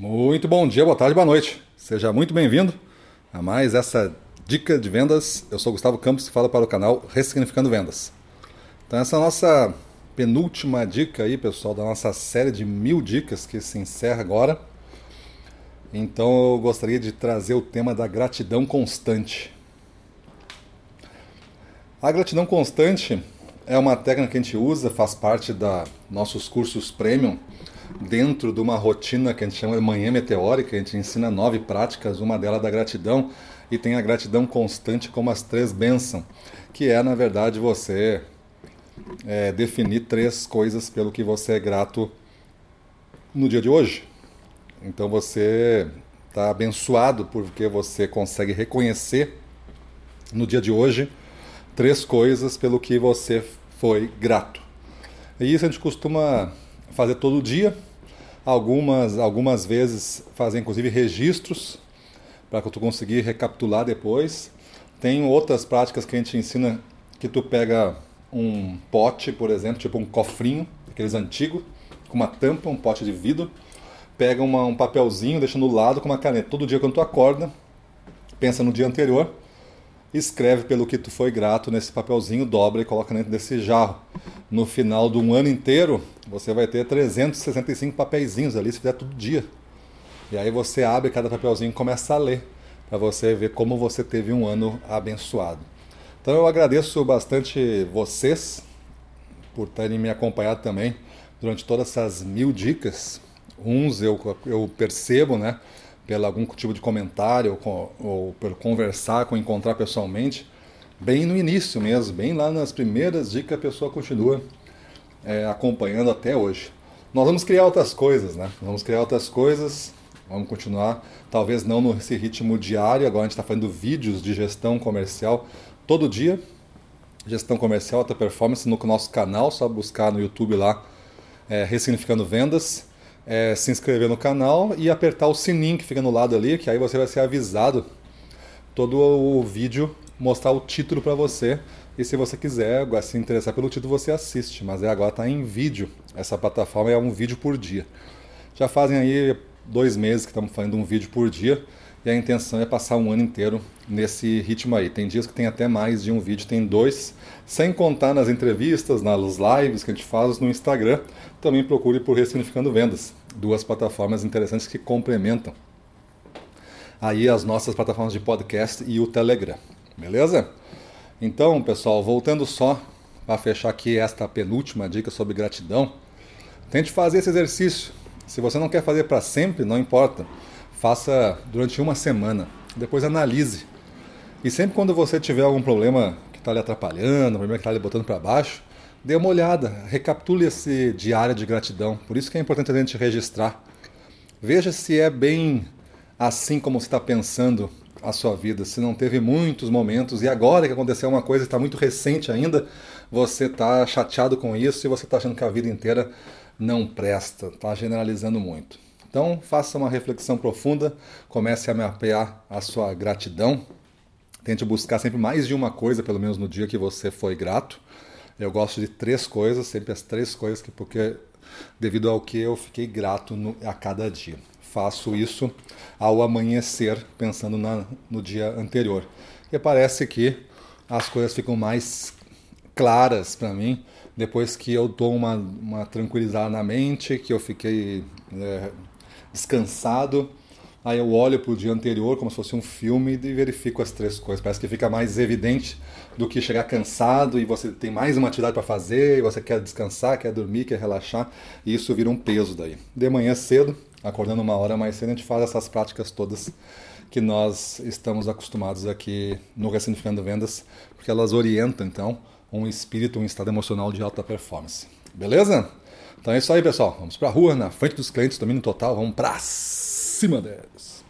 Muito bom dia, boa tarde, boa noite. Seja muito bem-vindo a mais essa dica de vendas. Eu sou Gustavo Campos e falo para o canal Ressignificando Vendas. Então essa é a nossa penúltima dica aí, pessoal, da nossa série de mil dicas que se encerra agora. Então eu gostaria de trazer o tema da gratidão constante. A gratidão constante é uma técnica que a gente usa, faz parte da nossos cursos premium dentro de uma rotina que a gente chama de manhã meteórica, a gente ensina nove práticas, uma delas da gratidão, e tem a gratidão constante como as três bênçãos, que é, na verdade, você é, definir três coisas pelo que você é grato no dia de hoje. Então você está abençoado porque você consegue reconhecer no dia de hoje três coisas pelo que você foi grato. E isso a gente costuma fazer todo dia, Algumas, algumas vezes fazer inclusive registros para que tu conseguir recapitular depois. Tem outras práticas que a gente ensina que tu pega um pote, por exemplo, tipo um cofrinho, aqueles antigos, com uma tampa, um pote de vidro, pega uma, um papelzinho, deixa no lado com uma caneta. Todo dia quando tu acorda, pensa no dia anterior, escreve pelo que tu foi grato nesse papelzinho, dobra e coloca dentro desse jarro. No final de um ano inteiro, você vai ter 365 papeizinhos ali, se fizer todo dia. E aí você abre cada papelzinho e começa a ler, para você ver como você teve um ano abençoado. Então eu agradeço bastante vocês por terem me acompanhado também durante todas essas mil dicas. Uns eu, eu percebo, né? pelo algum tipo de comentário ou, ou por conversar, com encontrar pessoalmente, bem no início mesmo, bem lá nas primeiras dicas a pessoa continua é, acompanhando até hoje. Nós vamos criar outras coisas, né? Vamos criar outras coisas, vamos continuar, talvez não nesse ritmo diário, agora a gente está fazendo vídeos de gestão comercial todo dia, gestão comercial, alta performance no nosso canal, só buscar no YouTube lá, é, Ressignificando Vendas é, se inscrever no canal e apertar o sininho que fica no lado ali, que aí você vai ser avisado todo o vídeo, mostrar o título para você. E se você quiser se interessar pelo título, você assiste. Mas é, agora está em vídeo. Essa plataforma é um vídeo por dia. Já fazem aí dois meses que estamos fazendo um vídeo por dia. E a intenção é passar um ano inteiro nesse ritmo aí. Tem dias que tem até mais de um vídeo, tem dois, sem contar nas entrevistas, nas lives que a gente faz no Instagram. Também procure por Ressignificando Vendas, duas plataformas interessantes que complementam aí as nossas plataformas de podcast e o Telegram. Beleza? Então, pessoal, voltando só para fechar aqui esta penúltima dica sobre gratidão, tente fazer esse exercício. Se você não quer fazer para sempre, não importa faça durante uma semana. Depois analise. E sempre quando você tiver algum problema que está lhe atrapalhando, problema que está lhe botando para baixo, dê uma olhada, recapitule esse diário de gratidão. Por isso que é importante a gente registrar. Veja se é bem assim como você está pensando a sua vida, se não teve muitos momentos e agora que aconteceu uma coisa está muito recente ainda, você está chateado com isso e você está achando que a vida inteira não presta, está generalizando muito. Então, faça uma reflexão profunda, comece a mapear a sua gratidão. Tente buscar sempre mais de uma coisa, pelo menos no dia que você foi grato. Eu gosto de três coisas, sempre as três coisas, que porque devido ao que eu fiquei grato no, a cada dia. Faço isso ao amanhecer, pensando na, no dia anterior. E parece que as coisas ficam mais claras para mim depois que eu dou uma, uma tranquilizada na mente, que eu fiquei é, descansado. Aí eu olho para o dia anterior como se fosse um filme e verifico as três coisas. Parece que fica mais evidente do que chegar cansado e você tem mais uma atividade para fazer, e você quer descansar, quer dormir, quer relaxar, e isso vira um peso daí. De manhã cedo, acordando uma hora mais cedo, a gente faz essas práticas todas que nós estamos acostumados aqui no Ressignificando Vendas, porque elas orientam então um espírito, um estado emocional de alta performance. Beleza? Então é isso aí, pessoal. Vamos para a rua, na frente dos clientes, domínio total. Vamos para cima deles.